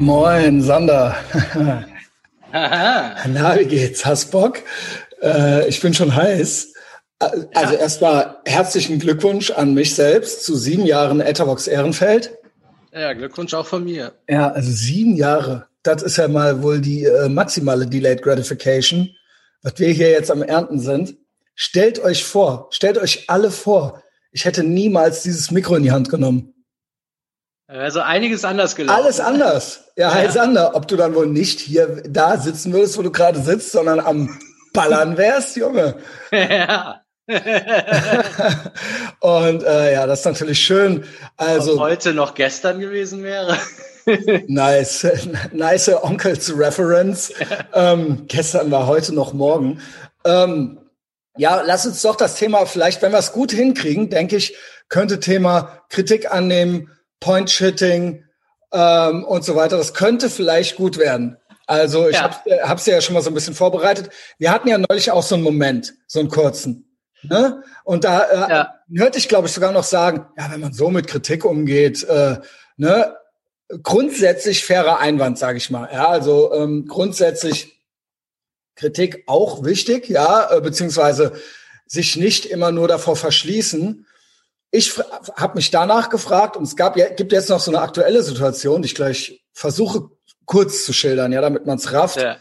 Moin, Sander. Na, wie geht's? Hast Bock? Äh, ich bin schon heiß. Also ja. erstmal herzlichen Glückwunsch an mich selbst zu sieben Jahren Etherbox Ehrenfeld. Ja, Glückwunsch auch von mir. Ja, also sieben Jahre. Das ist ja mal wohl die äh, maximale Delayed Gratification, was wir hier jetzt am Ernten sind. Stellt euch vor, stellt euch alle vor, ich hätte niemals dieses Mikro in die Hand genommen. Also einiges anders gelaufen. Alles anders. Ja, ja. Sander, ob du dann wohl nicht hier da sitzen würdest, wo du gerade sitzt, sondern am Ballern wärst, Junge. Ja. und äh, ja, das ist natürlich schön. Also Ob heute noch gestern gewesen wäre. nice, nice Onkels Reference. ähm, gestern war heute noch morgen. Ähm, ja, lass uns doch das Thema vielleicht, wenn wir es gut hinkriegen, denke ich, könnte Thema Kritik annehmen, Point-Shitting ähm, und so weiter. Das könnte vielleicht gut werden. Also ich ja. habe es ja schon mal so ein bisschen vorbereitet. Wir hatten ja neulich auch so einen Moment, so einen kurzen. Ne? Und da äh, ja. hörte ich, glaube ich, sogar noch sagen, ja, wenn man so mit Kritik umgeht, äh, ne, grundsätzlich fairer Einwand, sage ich mal. Ja, also ähm, grundsätzlich Kritik auch wichtig, ja, äh, beziehungsweise sich nicht immer nur davor verschließen. Ich habe mich danach gefragt und es gab gibt jetzt noch so eine aktuelle Situation, die ich gleich versuche kurz zu schildern, ja, damit man es rafft. Ja.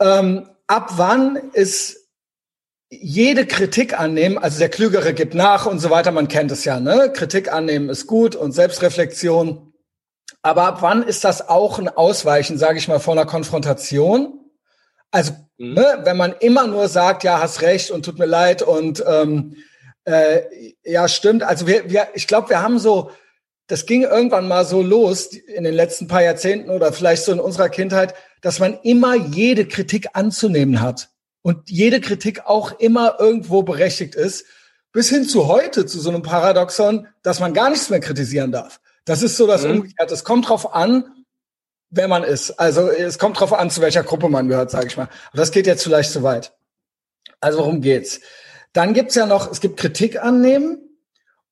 Ähm, ab wann ist jede Kritik annehmen, also der Klügere gibt nach und so weiter, man kennt es ja, ne? Kritik annehmen ist gut und Selbstreflexion. Aber ab wann ist das auch ein Ausweichen, sage ich mal, vor einer Konfrontation? Also, mhm. ne, wenn man immer nur sagt, ja, hast recht und tut mir leid und ähm, äh, ja, stimmt. Also wir, wir ich glaube, wir haben so, das ging irgendwann mal so los in den letzten paar Jahrzehnten oder vielleicht so in unserer Kindheit, dass man immer jede Kritik anzunehmen hat und jede Kritik auch immer irgendwo berechtigt ist, bis hin zu heute, zu so einem Paradoxon, dass man gar nichts mehr kritisieren darf. Das ist so das mhm. Umgekehrte. Es kommt drauf an, wer man ist. Also es kommt drauf an, zu welcher Gruppe man gehört, sage ich mal. Aber das geht jetzt vielleicht zu weit. Also worum geht's? Dann gibt's ja noch, es gibt Kritik annehmen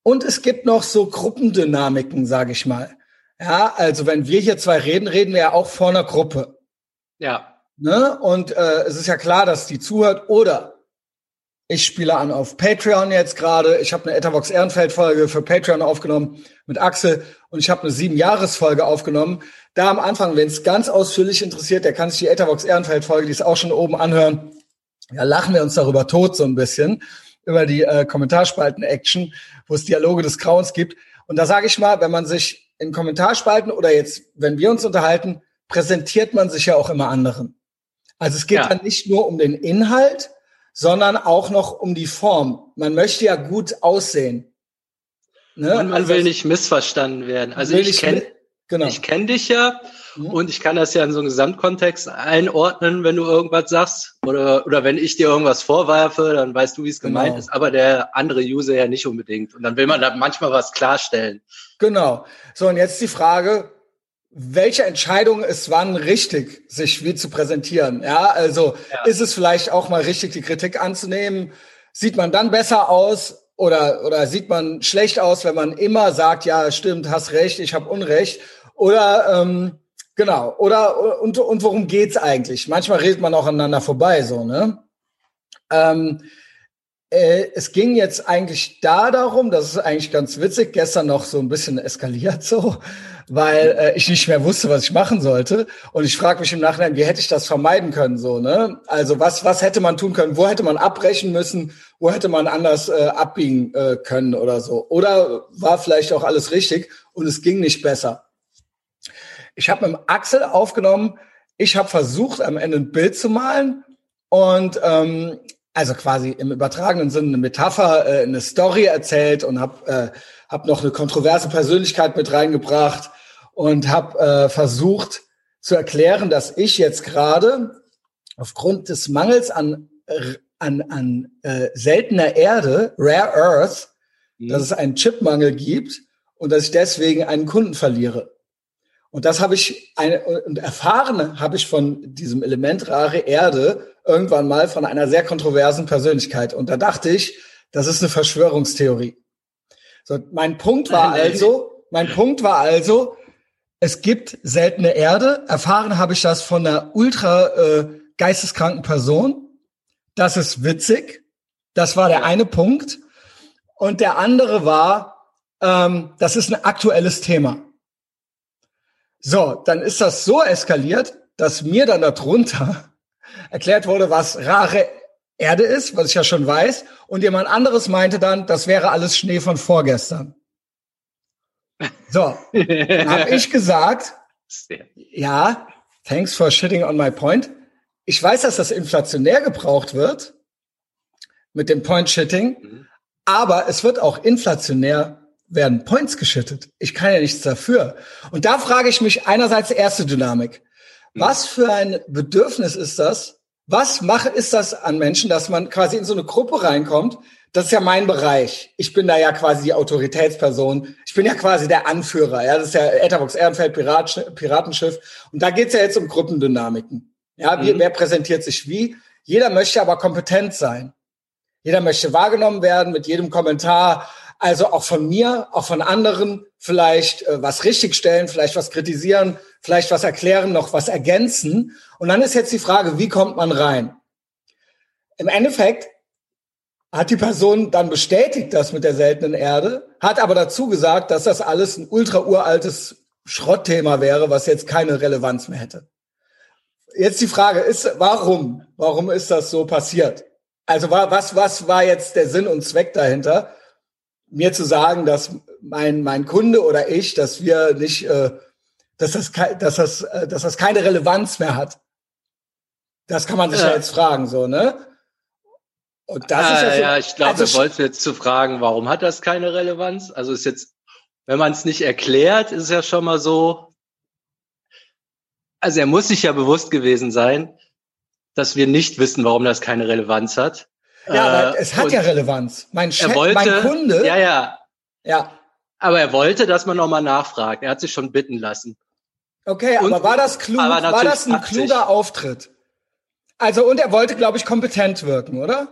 und es gibt noch so Gruppendynamiken, sage ich mal. Ja, also wenn wir hier zwei reden, reden wir ja auch vor einer Gruppe. Ja. Ne? Und äh, es ist ja klar, dass die zuhört. Oder ich spiele an auf Patreon jetzt gerade. Ich habe eine Etherbox Ehrenfeld-Folge für Patreon aufgenommen mit Axel und ich habe eine sieben-Jahres-Folge aufgenommen. Da am Anfang, wenn es ganz ausführlich interessiert, der kann sich die Etherbox Ehrenfeld-Folge, die ist auch schon oben anhören. Ja, lachen wir uns darüber tot so ein bisschen über die äh, Kommentarspalten-Action, wo es Dialoge des Grauens gibt. Und da sage ich mal, wenn man sich in Kommentarspalten oder jetzt, wenn wir uns unterhalten, präsentiert man sich ja auch immer anderen. Also es geht ja. dann nicht nur um den Inhalt, sondern auch noch um die Form. Man möchte ja gut aussehen. Ne? Man, man also will nicht missverstanden werden. Also ich kenne genau. ich kenn dich ja mhm. und ich kann das ja in so einem Gesamtkontext einordnen, wenn du irgendwas sagst oder, oder wenn ich dir irgendwas vorwerfe, dann weißt du, wie es gemeint genau. ist, aber der andere User ja nicht unbedingt. Und dann will man da manchmal was klarstellen. Genau. So, und jetzt die Frage, welche Entscheidung ist wann richtig, sich wie zu präsentieren. Ja, also ja. ist es vielleicht auch mal richtig, die Kritik anzunehmen? Sieht man dann besser aus oder, oder sieht man schlecht aus, wenn man immer sagt, ja, stimmt, hast recht, ich habe Unrecht? Oder ähm, genau, oder und, und worum geht's eigentlich? Manchmal redet man auch aneinander vorbei, so, ne? Ähm, äh, es ging jetzt eigentlich da darum, das ist eigentlich ganz witzig, gestern noch so ein bisschen eskaliert so, weil äh, ich nicht mehr wusste, was ich machen sollte. Und ich frage mich im Nachhinein, wie hätte ich das vermeiden können so, ne? Also was, was hätte man tun können? Wo hätte man abbrechen müssen? Wo hätte man anders äh, abbiegen äh, können oder so? Oder war vielleicht auch alles richtig und es ging nicht besser? Ich habe mit dem Axel aufgenommen, ich habe versucht, am Ende ein Bild zu malen und ähm, also quasi im übertragenen Sinne eine Metapher, äh, eine Story erzählt und habe äh, hab noch eine kontroverse Persönlichkeit mit reingebracht und habe äh, versucht zu erklären, dass ich jetzt gerade aufgrund des Mangels an, an, an äh, seltener Erde, Rare Earth, mhm. dass es einen Chipmangel gibt und dass ich deswegen einen Kunden verliere. Und das habe ich eine, und erfahren habe ich von diesem Element rare Erde irgendwann mal von einer sehr kontroversen Persönlichkeit. Und da dachte ich, das ist eine Verschwörungstheorie. So, mein Punkt war also, mein Punkt war also, es gibt seltene Erde. Erfahren habe ich das von einer ultra äh, geisteskranken Person. Das ist witzig. Das war der eine Punkt. Und der andere war, ähm, das ist ein aktuelles Thema. So, dann ist das so eskaliert, dass mir dann darunter erklärt wurde, was rare Erde ist, was ich ja schon weiß. Und jemand anderes meinte dann, das wäre alles Schnee von vorgestern. So, habe ich gesagt, ja, thanks for shitting on my point. Ich weiß, dass das inflationär gebraucht wird mit dem Point-Shitting, mhm. aber es wird auch inflationär werden Points geschittet. Ich kann ja nichts dafür. Und da frage ich mich einerseits erste Dynamik. Mhm. Was für ein Bedürfnis ist das? Was mache ist das an Menschen, dass man quasi in so eine Gruppe reinkommt, das ist ja mein Bereich. Ich bin da ja quasi die Autoritätsperson. Ich bin ja quasi der Anführer. Ja, das ist ja Etherbox Ehrenfeld Pirat, Piratenschiff. Und da geht's ja jetzt um Gruppendynamiken. Ja, mhm. wer präsentiert sich wie? Jeder möchte aber kompetent sein. Jeder möchte wahrgenommen werden mit jedem Kommentar. Also auch von mir, auch von anderen vielleicht äh, was richtigstellen, vielleicht was kritisieren, vielleicht was erklären, noch was ergänzen. Und dann ist jetzt die Frage, wie kommt man rein? Im Endeffekt hat die Person dann bestätigt das mit der seltenen Erde, hat aber dazu gesagt, dass das alles ein ultra uraltes Schrottthema wäre, was jetzt keine Relevanz mehr hätte. Jetzt die Frage ist, warum? Warum ist das so passiert? Also was, was war jetzt der Sinn und Zweck dahinter, mir zu sagen, dass mein, mein Kunde oder ich, dass wir nicht, äh, dass das, dass das, äh, dass das keine Relevanz mehr hat? Das kann man sich ja, ja jetzt fragen, so, ne? Und das ah, ist ja, so, ja, ich glaube, also, er wollte jetzt zu fragen, warum hat das keine Relevanz? Also ist jetzt, wenn man es nicht erklärt, ist es ja schon mal so. Also er muss sich ja bewusst gewesen sein, dass wir nicht wissen, warum das keine Relevanz hat. Ja, aber äh, es hat ja Relevanz. Mein Chef, wollte, mein Kunde. Ja, ja. Ja. Aber er wollte, dass man nochmal nachfragt. Er hat sich schon bitten lassen. Okay, und, aber war das klug? War das ein kluger Auftritt? Also, und er wollte, glaube ich, kompetent wirken, oder?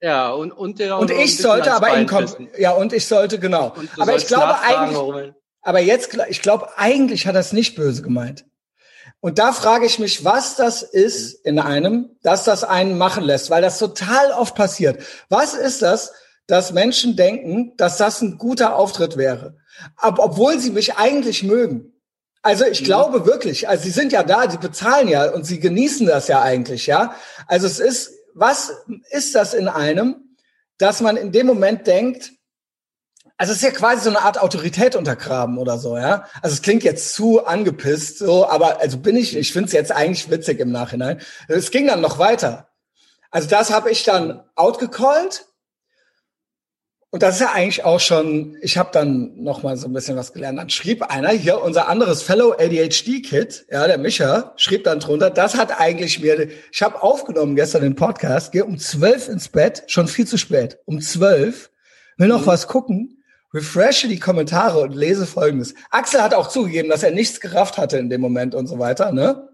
Ja, und, und, der und ich sollte aber inkompetent, ja, und ich sollte, genau. Aber ich glaube eigentlich, aber jetzt, ich glaube, eigentlich hat er es nicht böse gemeint. Und da frage ich mich, was das ist in einem, dass das einen machen lässt, weil das total oft passiert. Was ist das, dass Menschen denken, dass das ein guter Auftritt wäre, Ob, obwohl sie mich eigentlich mögen? Also ich mhm. glaube wirklich, also sie sind ja da, sie bezahlen ja und sie genießen das ja eigentlich, ja. Also es ist was ist das in einem, dass man in dem Moment denkt, also es ist ja quasi so eine Art Autorität untergraben oder so, ja. Also es klingt jetzt zu angepisst, so, aber also bin ich, ich finde es jetzt eigentlich witzig im Nachhinein. Es ging dann noch weiter. Also das habe ich dann outgecallt und das ist ja eigentlich auch schon, ich habe dann noch mal so ein bisschen was gelernt. Dann schrieb einer hier, unser anderes Fellow ADHD-Kid, ja, der Micha, schrieb dann drunter, das hat eigentlich mir, ich habe aufgenommen gestern den Podcast, gehe um zwölf ins Bett, schon viel zu spät, um zwölf, will noch mhm. was gucken, refreshe die Kommentare und lese folgendes. Axel hat auch zugegeben, dass er nichts gerafft hatte in dem Moment und so weiter, ne?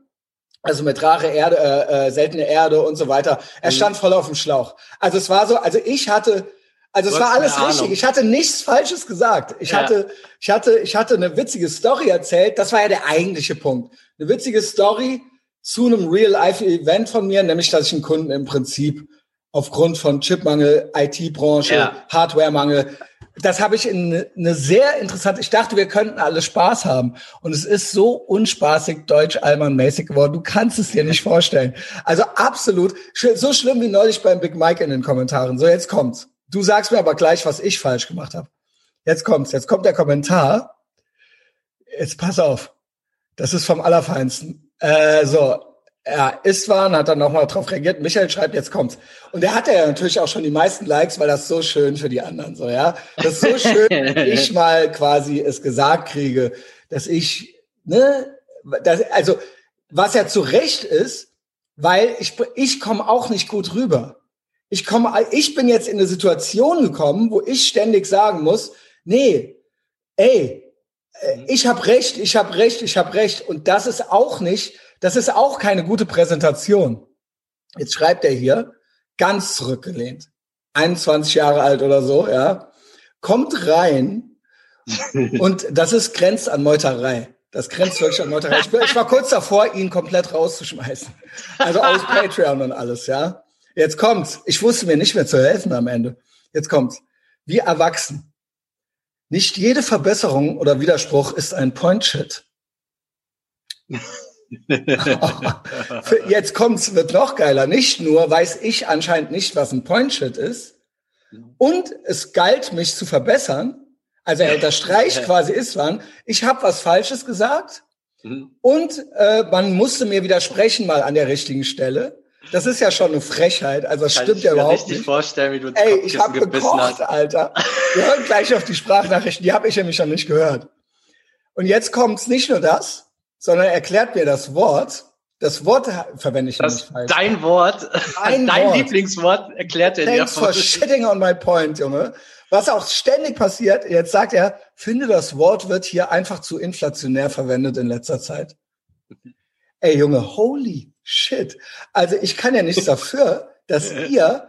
Also mit rare Erde, äh, äh, seltene Erde und so weiter. Er mhm. stand voll auf dem Schlauch. Also es war so, also ich hatte also es war alles richtig. Ich hatte nichts Falsches gesagt. Ich ja. hatte, ich hatte, ich hatte eine witzige Story erzählt. Das war ja der eigentliche Punkt. Eine witzige Story zu einem Real-Life-Event von mir, nämlich, dass ich einen Kunden im Prinzip aufgrund von Chipmangel, IT-Branche, ja. Hardware-Mangel, das habe ich in eine sehr interessante, ich dachte, wir könnten alle Spaß haben. Und es ist so unspaßig deutsch allmann-mäßig geworden. Du kannst es dir nicht vorstellen. Also absolut, so schlimm wie neulich beim Big Mike in den Kommentaren. So, jetzt kommt's. Du sagst mir aber gleich, was ich falsch gemacht habe. Jetzt kommt's, jetzt kommt der Kommentar. Jetzt pass auf. Das ist vom Allerfeinsten. Äh, so, ja, Istvan hat dann nochmal drauf reagiert. Michael schreibt, jetzt kommt's. Und der hat ja natürlich auch schon die meisten Likes, weil das so schön für die anderen so, ja. Das ist so schön, wenn ich mal quasi es gesagt kriege, dass ich, ne, das, also, was ja zu Recht ist, weil ich, ich komme auch nicht gut rüber. Ich komme, ich bin jetzt in eine Situation gekommen, wo ich ständig sagen muss, nee, ey, äh, mhm. ich habe recht, ich habe recht, ich habe recht. Und das ist auch nicht, das ist auch keine gute Präsentation. Jetzt schreibt er hier, ganz zurückgelehnt, 21 Jahre alt oder so, ja, kommt rein und das ist grenzt an Meuterei. Das grenzt wirklich an Meuterei. Ich, ich war kurz davor, ihn komplett rauszuschmeißen. Also aus Patreon und alles, ja. Jetzt kommt's. Ich wusste mir nicht mehr zu helfen am Ende. Jetzt kommt's. Wie erwachsen. Nicht jede Verbesserung oder Widerspruch ist ein Point-Shit. Jetzt kommt's, wird noch geiler. Nicht nur weiß ich anscheinend nicht, was ein Point-Shit ist. Und es galt, mich zu verbessern. Also er unterstreicht quasi Iswan. Ich habe was Falsches gesagt. Und äh, man musste mir widersprechen mal an der richtigen Stelle. Das ist ja schon eine Frechheit. Also das Kann stimmt ja überhaupt nicht. Ich vorstellen, wie du Ey, ich habe gekocht, hast. Alter. Wir hören gleich auf die Sprachnachrichten. Die habe ich nämlich schon nicht gehört. Und jetzt kommt's nicht nur das, sondern erklärt mir das Wort. Das Wort verwende ich das nicht falsch. Dein Wort, dein, dein Wort. Lieblingswort erklärt er dir. Thanks for shitting on my point, Junge. Was auch ständig passiert, jetzt sagt er, finde das Wort wird hier einfach zu inflationär verwendet in letzter Zeit. Ey, Junge, holy shit. Also ich kann ja nichts dafür, dass ihr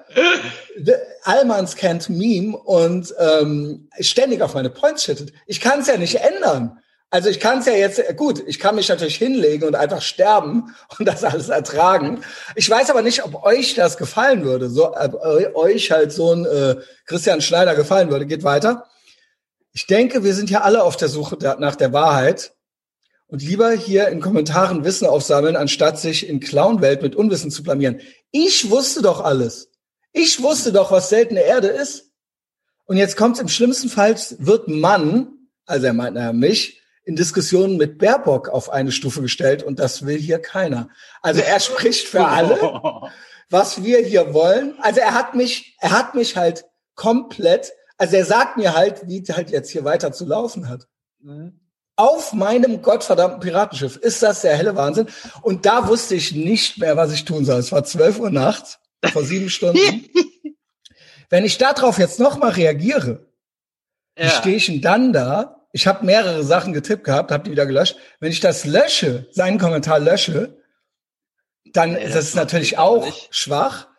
Almans kennt Meme und ähm, ständig auf meine Points shittet. Ich kann es ja nicht ändern. Also ich kann es ja jetzt, gut, ich kann mich natürlich hinlegen und einfach sterben und das alles ertragen. Ich weiß aber nicht, ob euch das gefallen würde, so ob euch halt so ein äh, Christian Schneider gefallen würde. Geht weiter. Ich denke, wir sind ja alle auf der Suche nach der Wahrheit und lieber hier in Kommentaren Wissen aufsammeln, anstatt sich in Clownwelt mit Unwissen zu blamieren. Ich wusste doch alles. Ich wusste doch, was seltene Erde ist. Und jetzt kommt im schlimmsten Fall, wird Mann, also er meint naja mich, in Diskussionen mit Baerbock auf eine Stufe gestellt und das will hier keiner. Also er spricht für alle, was wir hier wollen. Also er hat mich, er hat mich halt komplett, also er sagt mir halt, wie halt jetzt hier weiter zu laufen hat. Mhm. Auf meinem gottverdammten Piratenschiff. Ist das der helle Wahnsinn? Und da wusste ich nicht mehr, was ich tun soll. Es war 12 Uhr nachts, vor sieben Stunden. Wenn ich darauf jetzt nochmal reagiere, ja. stehe ich denn dann da ich habe mehrere Sachen getippt gehabt, habe die wieder gelöscht. Wenn ich das lösche, seinen Kommentar lösche, dann nee, ist das, das natürlich auch nicht. schwach.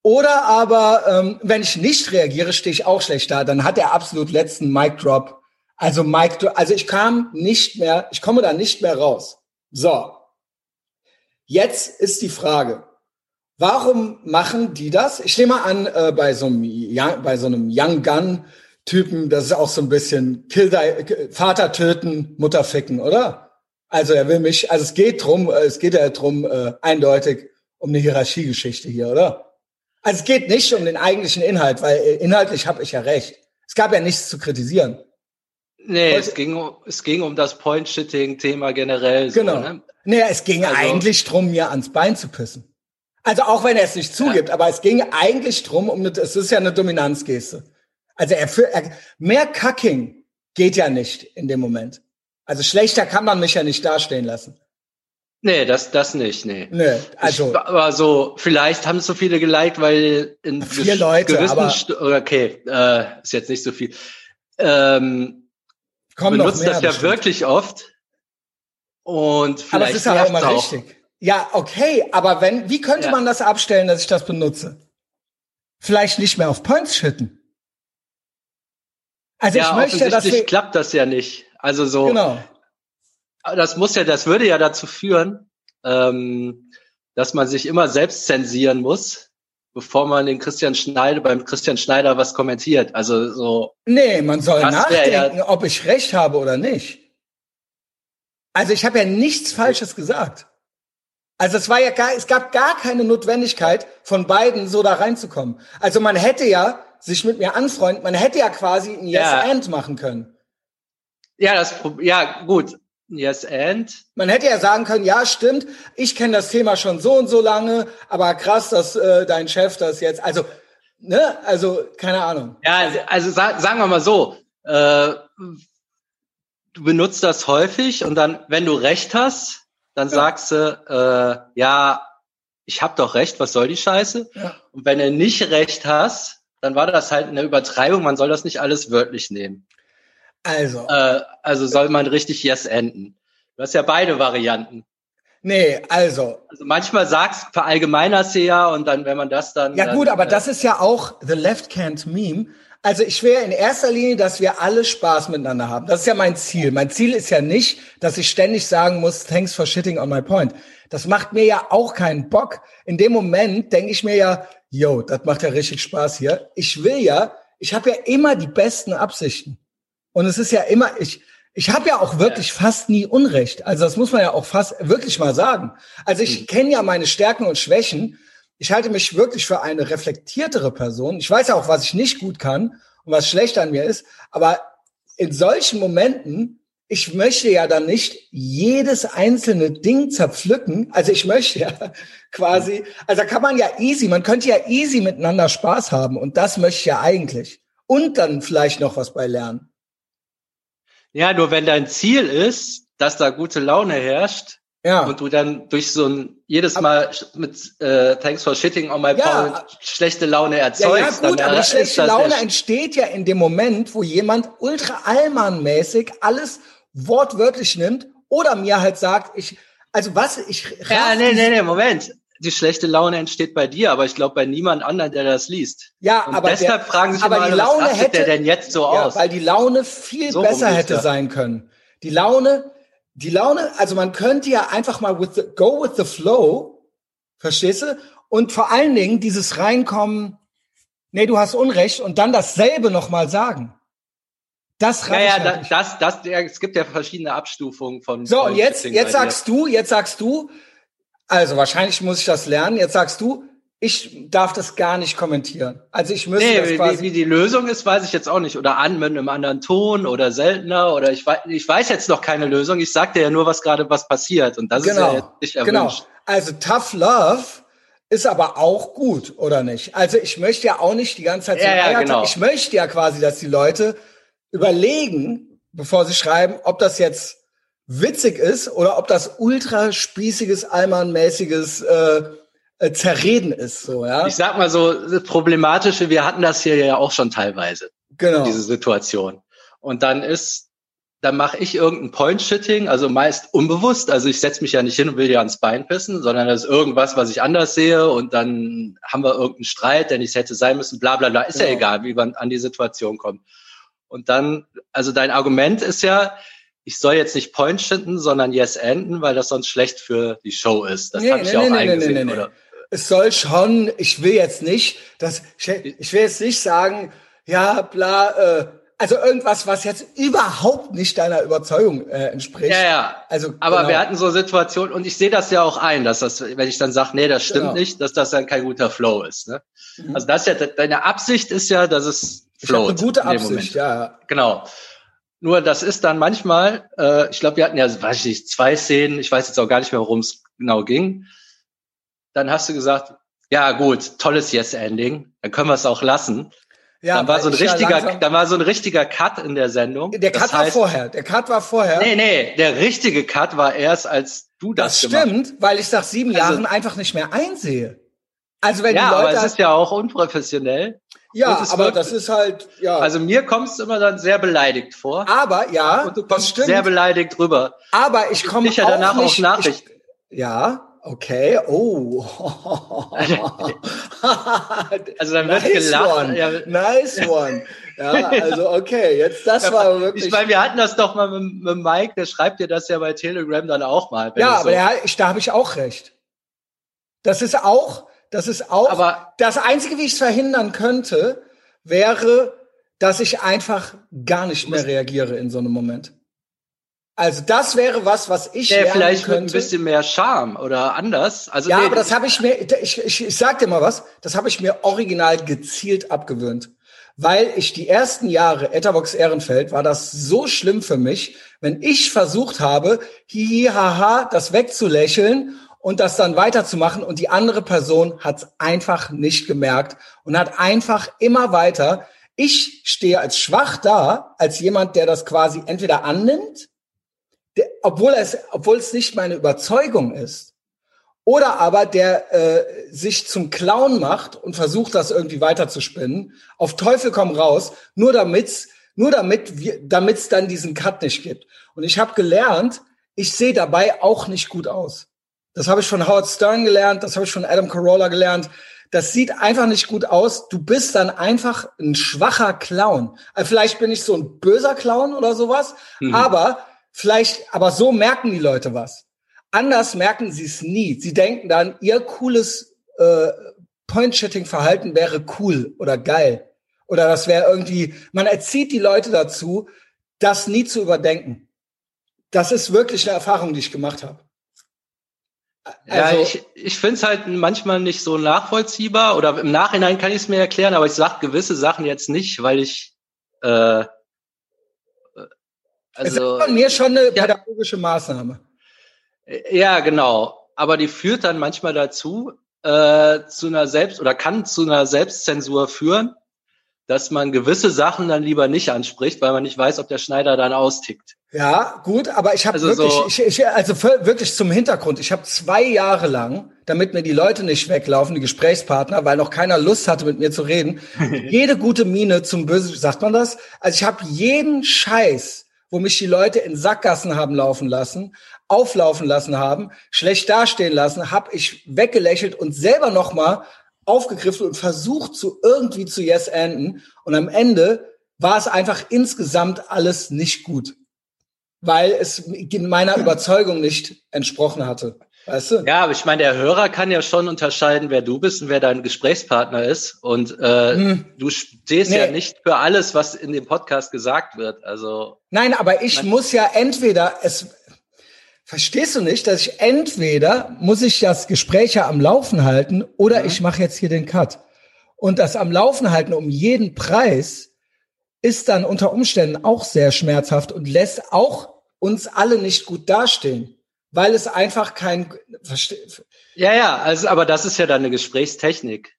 Oder aber, ähm, wenn ich nicht reagiere, stehe ich auch schlecht da. Dann hat er absolut letzten Mic Drop. Also Mic Drop. Also ich kam nicht mehr, ich komme da nicht mehr raus. So. Jetzt ist die Frage. Warum machen die das? Ich nehme an, äh, bei so einem, bei so einem Young Gun Typen, das ist auch so ein bisschen Kill die, Vater töten, Mutter ficken, oder? Also er will mich, also es geht drum, äh, es geht ja drum äh, eindeutig um eine Hierarchiegeschichte hier, oder? Also es geht nicht um den eigentlichen Inhalt, weil äh, inhaltlich habe ich ja recht. Es gab ja nichts zu kritisieren. Nee, Heute, es ging, es ging um das Point-Shitting-Thema generell. So, genau. Ne? Nee, es ging also, eigentlich drum, mir ans Bein zu pissen. Also auch wenn er es nicht zugibt, ja. aber es ging eigentlich drum, um eine, es ist ja eine Dominanzgeste. Also er, für, er, mehr Cucking geht ja nicht in dem Moment. Also schlechter kann man mich ja nicht dastehen lassen. Nee, das, das nicht, nee. Nee, also. Ich, aber so, vielleicht haben es so viele geliked, weil in vier Leute, aber, okay, äh, ist jetzt nicht so viel. Ähm, Kommen benutzt das ja bestimmt. wirklich oft. Und vielleicht. Aber es ist ja auch mal richtig. Ja, okay, aber wenn, wie könnte ja. man das abstellen, dass ich das benutze? Vielleicht nicht mehr auf Points schütten. Also ja, ich möchte, dass wir klappt das ja nicht. Also so. Genau. Das muss ja, das würde ja dazu führen, ähm, dass man sich immer selbst zensieren muss, bevor man den Christian Schneider beim Christian Schneider was kommentiert. Also so. Nee, man soll nachdenken, ja, ob ich recht habe oder nicht. Also ich habe ja nichts Falsches gesagt. Also es war ja gar, es gab gar keine Notwendigkeit von beiden so da reinzukommen. Also man hätte ja sich mit mir anfreundet. Man hätte ja quasi ein Yes ja. and machen können. Ja, das ja gut. Yes and. Man hätte ja sagen können, ja, stimmt, ich kenne das Thema schon so und so lange, aber krass, dass äh, dein Chef das jetzt, also, ne, also, keine Ahnung. Ja, also, also sa sagen wir mal so, äh, du benutzt das häufig und dann, wenn du recht hast, dann ja. sagst du, äh, ja, ich hab doch recht, was soll die Scheiße? Ja. Und wenn du nicht recht hast, dann war das halt eine Übertreibung. Man soll das nicht alles wörtlich nehmen. Also. Äh, also soll man richtig Yes enden. Du hast ja beide Varianten. Nee, also. Also manchmal sagst, verallgemeinerst du ja und dann, wenn man das dann. Ja dann, gut, aber äh, das ist ja auch The Left Can't Meme. Also ich wäre in erster Linie, dass wir alle Spaß miteinander haben. Das ist ja mein Ziel. Mein Ziel ist ja nicht, dass ich ständig sagen muss, thanks for shitting on my point. Das macht mir ja auch keinen Bock. In dem Moment denke ich mir ja, yo, das macht ja richtig Spaß hier. Ich will ja, ich habe ja immer die besten Absichten. Und es ist ja immer, ich, ich habe ja auch wirklich ja. fast nie Unrecht. Also das muss man ja auch fast wirklich mal sagen. Also ich mhm. kenne ja meine Stärken und Schwächen. Ich halte mich wirklich für eine reflektiertere Person. Ich weiß ja auch, was ich nicht gut kann und was schlecht an mir ist. Aber in solchen Momenten, ich möchte ja dann nicht jedes einzelne Ding zerpflücken. Also ich möchte ja quasi, also da kann man ja easy, man könnte ja easy miteinander Spaß haben. Und das möchte ich ja eigentlich. Und dann vielleicht noch was bei lernen. Ja, nur wenn dein Ziel ist, dass da gute Laune herrscht, ja. und du dann durch so ein jedes Mal mit äh, Thanks for shitting on my ja. Point schlechte Laune erzeugst. Ja, ja gut, dann, aber die schlechte Laune entsteht ja in dem Moment, wo jemand ultra allmannmäßig alles wortwörtlich nimmt oder mir halt sagt, ich, also was, ich. Ja, nee, nee, nee, Moment die schlechte Laune entsteht bei dir, aber ich glaube bei niemand anderen, der das liest. Ja, und aber deshalb der, fragen sich aber immer, die Laune was hätte, der denn jetzt so ja, aus? Weil die Laune viel so besser hätte sein können. Die Laune, die Laune, also man könnte ja einfach mal with the, go with the flow, verstehst du? Und vor allen Dingen dieses reinkommen, nee, du hast Unrecht und dann dasselbe nochmal sagen. Das ja, ja, da, das, das, ja, es gibt ja verschiedene Abstufungen von. So, und jetzt, jetzt sagst du, jetzt sagst du, also wahrscheinlich muss ich das lernen. Jetzt sagst du, ich darf das gar nicht kommentieren. Also ich müsste nee, das quasi wie, wie die Lösung ist, weiß ich jetzt auch nicht. Oder an mit einem anderen Ton oder seltener oder ich weiß, ich weiß jetzt noch keine Lösung. Ich sag dir ja nur, was gerade was passiert und das genau, ist ja jetzt nicht genau. erwünscht. Genau. Also Tough Love ist aber auch gut, oder nicht? Also ich möchte ja auch nicht die ganze Zeit ja, ja, genau. ich möchte ja quasi, dass die Leute überlegen, bevor sie schreiben, ob das jetzt witzig ist oder ob das ultra spießiges, allmannmäßiges äh, äh, Zerreden ist. So, ja? Ich sag mal so, das Problematische, wir hatten das hier ja auch schon teilweise. Genau. Diese Situation. Und dann ist, dann mache ich irgendein Point-Shitting, also meist unbewusst. Also ich setze mich ja nicht hin und will dir ans Bein pissen, sondern das ist irgendwas, was ich anders sehe und dann haben wir irgendeinen Streit, der nicht hätte sein müssen, bla bla bla. Ist genau. ja egal, wie man an die Situation kommt. Und dann, also dein Argument ist ja, ich soll jetzt nicht Point shitten, sondern Yes enden, weil das sonst schlecht für die Show ist. Das nee, habe ich nee, ja auch nee, eingesehen. Nee, nee, oder? Es soll schon, ich will jetzt nicht, dass ich will jetzt nicht sagen, ja, bla, äh, also irgendwas, was jetzt überhaupt nicht deiner Überzeugung äh, entspricht. Ja, ja. Also, aber genau. wir hatten so Situationen und ich sehe das ja auch ein, dass das, wenn ich dann sage, nee, das stimmt genau. nicht, dass das dann kein guter Flow ist. Ne? Mhm. Also das ist ja deine Absicht ist ja, dass es float. Eine gute Absicht, ja. Genau. Nur das ist dann manchmal, äh, ich glaube, wir hatten ja, weiß ich nicht, zwei Szenen, ich weiß jetzt auch gar nicht mehr, worum es genau ging. Dann hast du gesagt, ja gut, tolles Yes-Ending, dann können wir es auch lassen. Ja, dann war so ein richtiger, ja dann war so ein richtiger Cut in der Sendung. Der Cut das heißt, war vorher. Der Cut war vorher. Nee, nee, der richtige Cut war erst, als du das, das stimmt, weil ich nach sieben also, Jahren einfach nicht mehr einsehe. Also wenn ja, die Leute aber es ist ja auch unprofessionell. Ja, aber wird, das ist halt, ja. Also mir kommst du immer dann sehr beleidigt vor. Aber, ja, und du kommst stimmt. sehr beleidigt rüber. Aber ich komme auch danach nicht, auch Nachrichten. Ich, ja, okay, oh. also dann wird nice gelacht. One. Ja. Nice one. Ja, also okay, jetzt das war wirklich. Ich meine, wir hatten das doch mal mit, mit Mike, der schreibt dir das ja bei Telegram dann auch mal. Ja, aber so. der, ich, da habe ich auch recht. Das ist auch, das ist auch aber das Einzige, wie ich es verhindern könnte, wäre, dass ich einfach gar nicht mehr reagiere in so einem Moment. Also das wäre was, was ich ja, vielleicht könnte. mit ein bisschen mehr Charme oder anders. Also ja, nee, aber das habe ich mir. Ich, ich, ich sag dir mal was. Das habe ich mir original gezielt abgewöhnt, weil ich die ersten Jahre Etherbox Ehrenfeld war das so schlimm für mich, wenn ich versucht habe, hihi haha, das wegzulächeln und das dann weiterzumachen und die andere Person hat es einfach nicht gemerkt und hat einfach immer weiter. Ich stehe als schwach da, als jemand, der das quasi entweder annimmt, obwohl es, obwohl es nicht meine Überzeugung ist, oder aber der äh, sich zum Clown macht und versucht, das irgendwie weiterzuspinnen. Auf Teufel komm raus, nur damit's, nur damit wir, damit's dann diesen Cut nicht gibt. Und ich habe gelernt, ich sehe dabei auch nicht gut aus. Das habe ich von Howard Stern gelernt, das habe ich von Adam Carolla gelernt. Das sieht einfach nicht gut aus. Du bist dann einfach ein schwacher Clown. Also vielleicht bin ich so ein böser Clown oder sowas, mhm. aber vielleicht, aber so merken die Leute was. Anders merken sie es nie. Sie denken dann, ihr cooles äh, Point-Shitting-Verhalten wäre cool oder geil. Oder das wäre irgendwie, man erzieht die Leute dazu, das nie zu überdenken. Das ist wirklich eine Erfahrung, die ich gemacht habe. Also, ja, ich, ich finde es halt manchmal nicht so nachvollziehbar oder im Nachhinein kann ich es mir erklären, aber ich sage gewisse Sachen jetzt nicht, weil ich äh, äh also es ist von mir schon eine pädagogische Maßnahme. Ja, genau. Aber die führt dann manchmal dazu, äh, zu einer Selbst- oder kann zu einer Selbstzensur führen, dass man gewisse Sachen dann lieber nicht anspricht, weil man nicht weiß, ob der Schneider dann austickt. Ja, gut, aber ich habe also wirklich, so ich, ich, also wirklich zum Hintergrund, ich habe zwei Jahre lang, damit mir die Leute nicht weglaufen, die Gesprächspartner, weil noch keiner Lust hatte, mit mir zu reden, jede gute Miene zum Böse, sagt man das? Also ich habe jeden Scheiß, wo mich die Leute in Sackgassen haben laufen lassen, auflaufen lassen haben, schlecht dastehen lassen, habe ich weggelächelt und selber noch mal aufgegriffen und versucht zu irgendwie zu yes enden und am Ende war es einfach insgesamt alles nicht gut, weil es in meiner Überzeugung nicht entsprochen hatte. Weißt du? Ja, aber ich meine, der Hörer kann ja schon unterscheiden, wer du bist und wer dein Gesprächspartner ist. Und äh, hm. du stehst nee. ja nicht für alles, was in dem Podcast gesagt wird. Also nein, aber ich muss ja entweder es Verstehst du nicht, dass ich entweder muss ich das Gespräch ja am Laufen halten oder mhm. ich mache jetzt hier den Cut. Und das am Laufen halten um jeden Preis ist dann unter Umständen auch sehr schmerzhaft und lässt auch uns alle nicht gut dastehen, weil es einfach kein Ja, ja, also aber das ist ja dann eine Gesprächstechnik.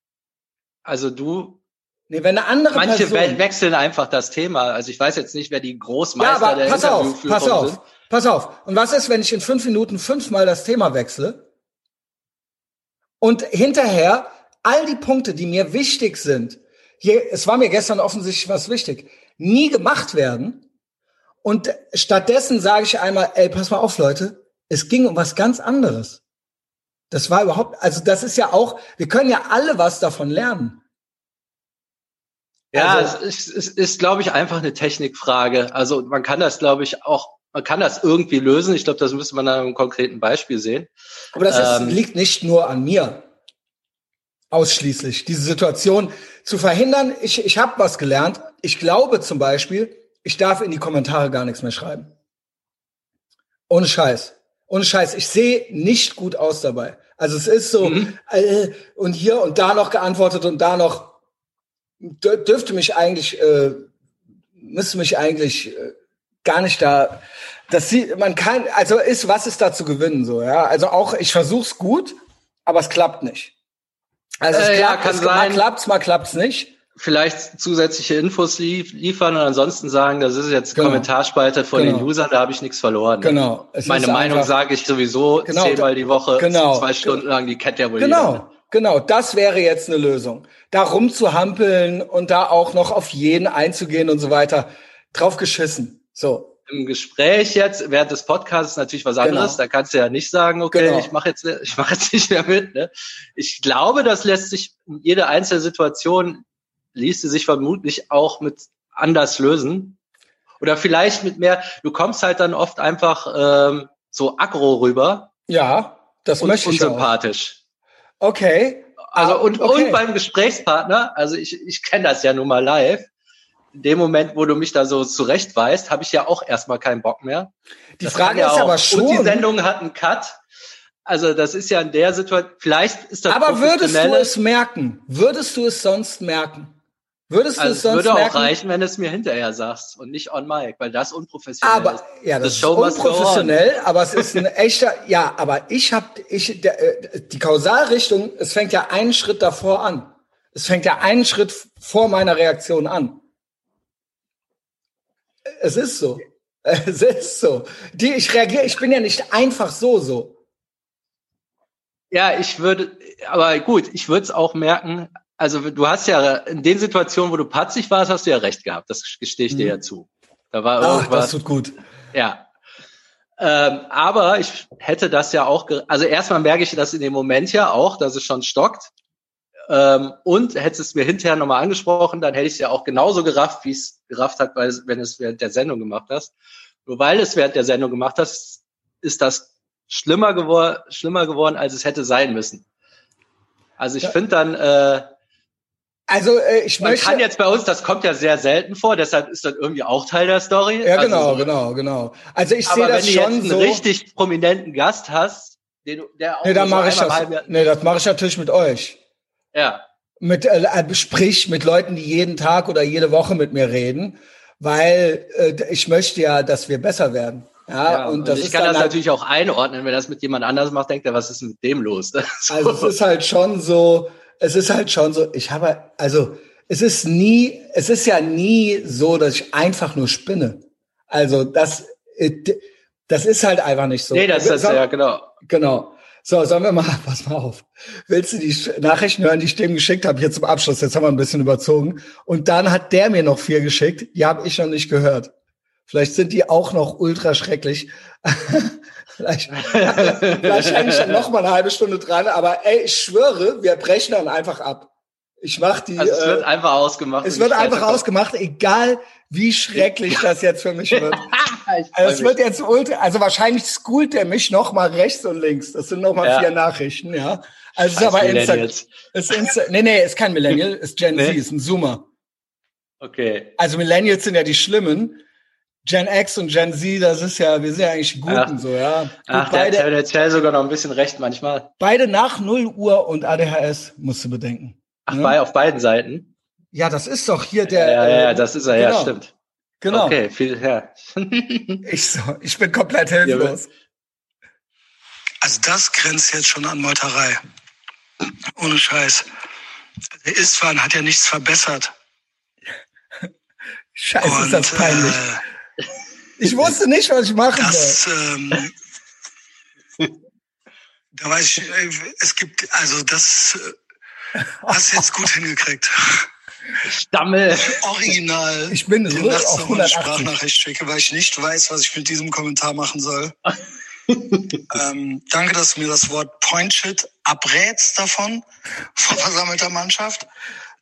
Also du Nee, wenn eine andere Manche Person, wechseln einfach das Thema. Also ich weiß jetzt nicht, wer die Großmeister ja, aber der pass auf, pass auf. Sind. Pass auf. Und was ist, wenn ich in fünf Minuten fünfmal das Thema wechsle und hinterher all die Punkte, die mir wichtig sind, hier, es war mir gestern offensichtlich was wichtig, nie gemacht werden. Und stattdessen sage ich einmal, ey, pass mal auf, Leute, es ging um was ganz anderes. Das war überhaupt, also das ist ja auch, wir können ja alle was davon lernen. Ja, also, es ist, es ist glaube ich, einfach eine Technikfrage. Also man kann das, glaube ich, auch man kann das irgendwie lösen. Ich glaube, das müsste man an einem konkreten Beispiel sehen. Aber das ähm, ist, liegt nicht nur an mir. Ausschließlich. Diese Situation zu verhindern. Ich, ich habe was gelernt. Ich glaube zum Beispiel, ich darf in die Kommentare gar nichts mehr schreiben. Ohne Scheiß. Ohne Scheiß. Ich sehe nicht gut aus dabei. Also es ist so, mhm. äh, und hier und da noch geantwortet und da noch, dürfte mich eigentlich, äh, müsste mich eigentlich äh, gar nicht da. Das sieht, man kann, also ist, was ist da zu gewinnen, so, ja. Also auch, ich versuch's gut, aber es klappt nicht. Also es äh, klappt, ja, kann es, sein. mal klappt's, mal klappt's nicht. Vielleicht zusätzliche Infos lief, liefern und ansonsten sagen, das ist jetzt genau. Kommentarspalte von genau. den Usern, da habe ich nichts verloren. Genau. Es Meine Meinung sage ich sowieso genau, zehnmal die Woche, genau. zwei Stunden lang, die kennt ja wohl Genau. Jeder. Genau, das wäre jetzt eine Lösung. Da rumzuhampeln und da auch noch auf jeden einzugehen und so weiter. Drauf geschissen. So im Gespräch jetzt während des Podcasts natürlich was anderes. Genau. Da kannst du ja nicht sagen, okay, genau. ich mache jetzt, ich mache jetzt nicht mehr mit. Ne? Ich glaube, das lässt sich jede einzelne Situation ließe sich vermutlich auch mit anders lösen. Oder vielleicht mit mehr. Du kommst halt dann oft einfach ähm, so aggro rüber. Ja, das und möchte ich unsympathisch. Auch. Okay. Also ah, und, okay. und beim Gesprächspartner, also ich, ich kenne das ja nun mal live in dem Moment, wo du mich da so zurechtweist, habe ich ja auch erstmal keinen Bock mehr. Die das Frage ist auch, aber schon. Und die Sendung hat einen Cut. Also das ist ja in der Situation, vielleicht ist das Aber würdest du es merken? Würdest du es sonst merken? Würdest also du es sonst würde merken? auch reichen, wenn du es mir hinterher sagst und nicht on mic, weil das unprofessionell aber, ist. Ja, das, das ist unprofessionell, aber es ist ein echter, ja, aber ich habe, ich, der, äh, die Kausalrichtung, es fängt ja einen Schritt davor an. Es fängt ja einen Schritt vor meiner Reaktion an. Es ist so. Es ist so. Die, ich reagiere, ich bin ja nicht einfach so so. Ja, ich würde, aber gut, ich würde es auch merken. Also du hast ja in den Situationen, wo du patzig warst, hast du ja recht gehabt. Das gestehe ich dir mhm. ja zu. Da war irgendwas. Ach, das tut gut. Ja. Ähm, aber ich hätte das ja auch, also erstmal merke ich das in dem Moment ja auch, dass es schon stockt. Ähm, und hätte es mir hinterher nochmal angesprochen, dann hätte ich es ja auch genauso gerafft, wie es gerafft hat, weil, wenn es während der Sendung gemacht hast. Nur weil es während der Sendung gemacht hast, ist das schlimmer, gewor schlimmer geworden, als es hätte sein müssen. Also ich ja. finde dann, äh, also äh, ich Man möchte. kann jetzt bei uns, das kommt ja sehr selten vor, deshalb ist das irgendwie auch Teil der Story. Ja, genau, also, genau, genau. Also ich sehe das schon wenn du jetzt einen richtig prominenten Gast hast, den, der auch nee, dann mache ich das. Nee, das mache ich natürlich mit euch. Ja. Mit äh, äh, sprich mit Leuten, die jeden Tag oder jede Woche mit mir reden, weil äh, ich möchte ja, dass wir besser werden. Ja, ja und, das und ich kann das halt, natürlich auch einordnen, wenn das mit jemand anders macht, denkt er, was ist mit dem los? so. Also es ist halt schon so, es ist halt schon so, ich habe, also es ist nie, es ist ja nie so, dass ich einfach nur spinne. Also das, äh, das ist halt einfach nicht so. Nee, das ist ja, genau. Genau. So, sollen wir mal, pass mal auf. Willst du die Nachrichten hören, die ich dem geschickt habe, hier zum Abschluss? Jetzt haben wir ein bisschen überzogen. Und dann hat der mir noch vier geschickt, die habe ich noch nicht gehört. Vielleicht sind die auch noch ultra schrecklich. vielleicht, vielleicht hänge ich dann noch mal eine halbe Stunde dran, aber ey, ich schwöre, wir brechen dann einfach ab. Ich mach die. Also es wird äh, einfach ausgemacht. Es wird einfach ausgemacht, egal wie schrecklich das jetzt für mich wird. also es wird jetzt ultra, also wahrscheinlich schoolt der mich noch mal rechts und links. Das sind noch mal ja. vier Nachrichten, ja. Also es ist aber Insta, ist Insta, nee, nee, ist kein Millennial, ist Gen nee. Z, ist ein Zoomer. Okay. Also Millennials sind ja die Schlimmen. Gen X und Gen Z, das ist ja, wir sind ja eigentlich Guten, Ach. so, ja. Ach, beide, der, Zell sogar noch ein bisschen recht manchmal. Beide nach 0 Uhr und ADHS, musst du bedenken. Ach, ja? bei, auf beiden Seiten? Ja, das ist doch hier der. Ja, ja, ja das ist er, genau. ja, stimmt. Genau. Okay, viel her. ich so, ich bin komplett hilflos. Also das grenzt jetzt schon an Meuterei. Ohne Scheiß. Der Istvan hat ja nichts verbessert. Scheiße, Und, ist das peinlich. Äh, ich wusste nicht, was ich machen das, soll. Ähm, da weiß ich, äh, es gibt, also das äh, hast du jetzt gut hingekriegt. Stammel. Original. Ich bin so auf 180. Sprachnachricht schicke, weil ich nicht weiß, was ich mit diesem Kommentar machen soll. ähm, danke, dass du mir das Wort Pointshit abrätst davon vor versammelter Mannschaft.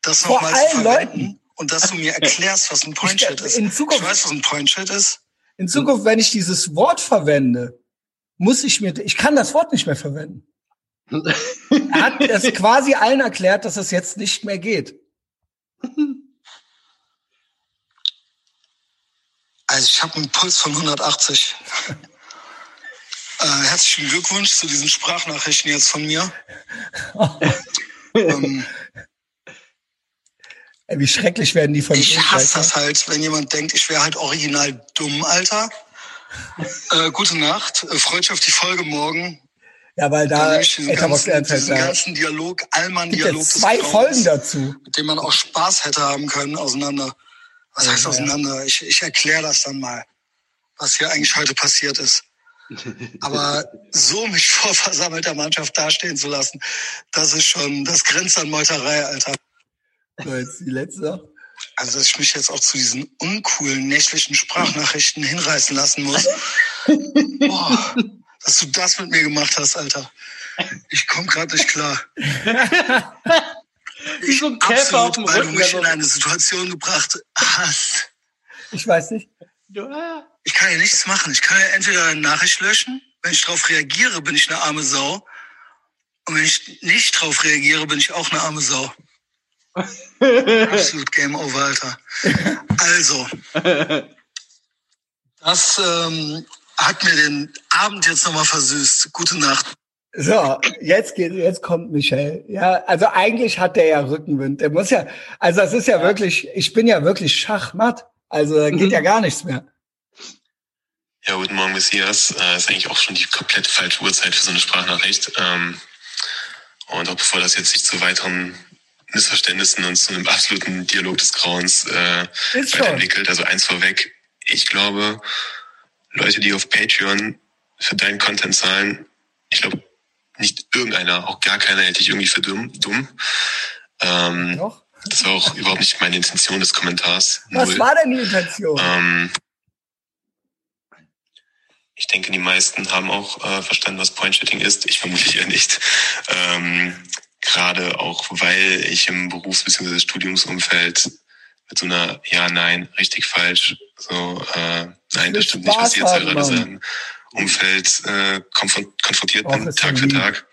Das nochmal zu verwenden. Leuten. Und dass du mir erklärst, was ein Pointshit ist. In Zukunft, ich weiß, was ein Pointshit ist. In Zukunft, wenn ich dieses Wort verwende, muss ich mir, ich kann das Wort nicht mehr verwenden. er hat es quasi allen erklärt, dass es jetzt nicht mehr geht. Also ich habe einen Puls von 180. äh, herzlichen Glückwunsch zu diesen Sprachnachrichten jetzt von mir. ähm, wie schrecklich werden die von Ich hasse das halt, wenn jemand denkt, ich wäre halt original dumm, Alter. Äh, gute Nacht, äh, freut euch auf die Folge morgen. Ja, weil da diesen, ganzen, diesen ganzen Dialog, Allmann-Dialog zwei Traums, Folgen dazu, mit dem man auch Spaß hätte haben können, auseinander. Was heißt ja, auseinander? Ich, ich erkläre das dann mal, was hier eigentlich heute passiert ist. Aber so mich vor versammelter Mannschaft dastehen zu lassen, das ist schon, das grenzt an Meuterei, Alter. So, jetzt die letzte. Also, dass ich mich jetzt auch zu diesen uncoolen nächtlichen Sprachnachrichten hinreißen lassen muss. Boah, dass du das mit mir gemacht hast, Alter. Ich komme gerade nicht klar. Wie so ein Käfer auf dem Rücken. Weil du mich in eine Situation gebracht hast. Ich weiß nicht. Ich kann ja nichts machen. Ich kann ja entweder eine Nachricht löschen. Wenn ich darauf reagiere, bin ich eine arme Sau. Und wenn ich nicht darauf reagiere, bin ich auch eine arme Sau. Absolut Game Over, Alter. Also, das ähm, hat mir den Abend jetzt nochmal versüßt. Gute Nacht. So, jetzt geht, jetzt kommt Michel. Ja, also eigentlich hat der ja Rückenwind. Der muss ja, also das ist ja, ja. wirklich, ich bin ja wirklich Schachmatt. Also da geht mhm. ja gar nichts mehr. Ja, guten Morgen, Messias. Äh, ist eigentlich auch schon die komplett falsche Uhrzeit für so eine Sprachnachricht. Ähm, und auch bevor das jetzt sich zu weiteren Missverständnissen und zu einem absoluten Dialog des Grauens äh, weiterentwickelt. Also eins vorweg, ich glaube, Leute, die auf Patreon für deinen Content zahlen, ich glaube, nicht irgendeiner, auch gar keiner hätte ich irgendwie für dumm. dumm. Ähm, Noch? Das war auch überhaupt nicht meine Intention des Kommentars. Was Null. war denn die Intention? Ähm, ich denke, die meisten haben auch äh, verstanden, was Point-Shitting ist. Ich vermute ja nicht. Ähm, Gerade auch, weil ich im Berufs- bzw. Studiumsumfeld mit so einer Ja, Nein, richtig, falsch, so äh, Nein, das stimmt nicht, was Sie jetzt halt gerade sagen, Umfeld äh, konfrontiert bin, Tag für Tag.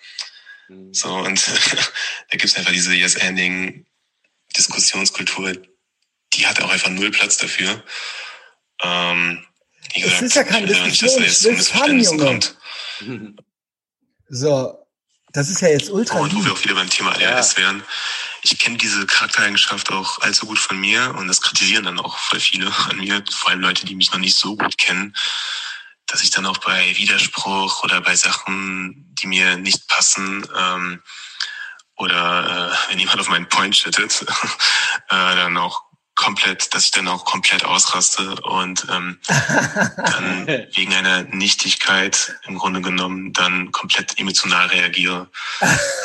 So, und da gibt's einfach diese Yes-Ending-Diskussionskultur, die hat auch einfach null Platz dafür. Ähm, wie gesagt, es ist ja kein Diskussion, das ist Fun, Junge. Kommt. So, das ist ja jetzt ultra. Und wo wir auch wieder beim Thema ADHS ja. wären. Ich kenne diese Charaktereigenschaft auch allzu gut von mir und das kritisieren dann auch voll viele an mir, vor allem Leute, die mich noch nicht so gut kennen, dass ich dann auch bei Widerspruch oder bei Sachen, die mir nicht passen, ähm, oder äh, wenn jemand auf meinen Point shittet, äh, dann auch komplett, dass ich dann auch komplett ausraste und ähm, dann wegen einer Nichtigkeit im Grunde genommen dann komplett emotional reagiere,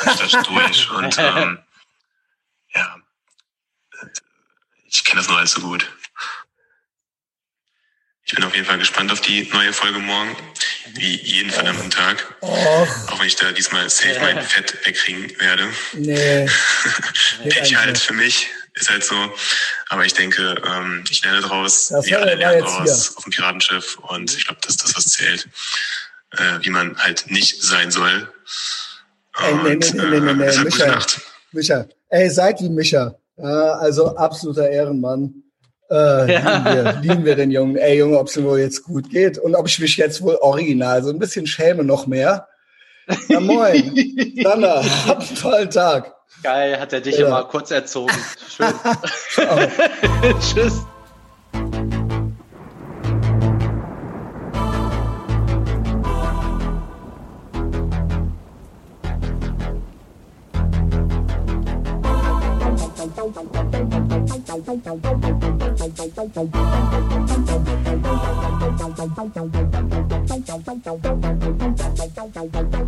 anstatt durch. Und ähm, ja, ich kenne das nur allzu gut. Ich bin auf jeden Fall gespannt auf die neue Folge morgen. Wie jeden verdammten Tag. Och. Auch wenn ich da diesmal safe mein Fett wegkriegen werde. Nee. ich halt für mich. Ist halt so. Aber ich denke, ähm, ich lerne draus. Das wir alle lernen hier. auf dem Piratenschiff. Und ich glaube, das ist das, was zählt. Äh, wie man halt nicht sein soll. Ey, nee, nee, nee, nee, nee, Micha, Micha. Ey, seid wie Micha. Also absoluter Ehrenmann. Äh, ja. lieben, wir, lieben wir den Jungen. Ey, Junge, ob es ihm wohl jetzt gut geht und ob ich mich jetzt wohl original so ein bisschen schäme noch mehr. Ja, moin. Sanna, habt einen tollen Tag. Geil, hat er dich ja. immer kurz erzogen. Schön. Tschüss. Thank you.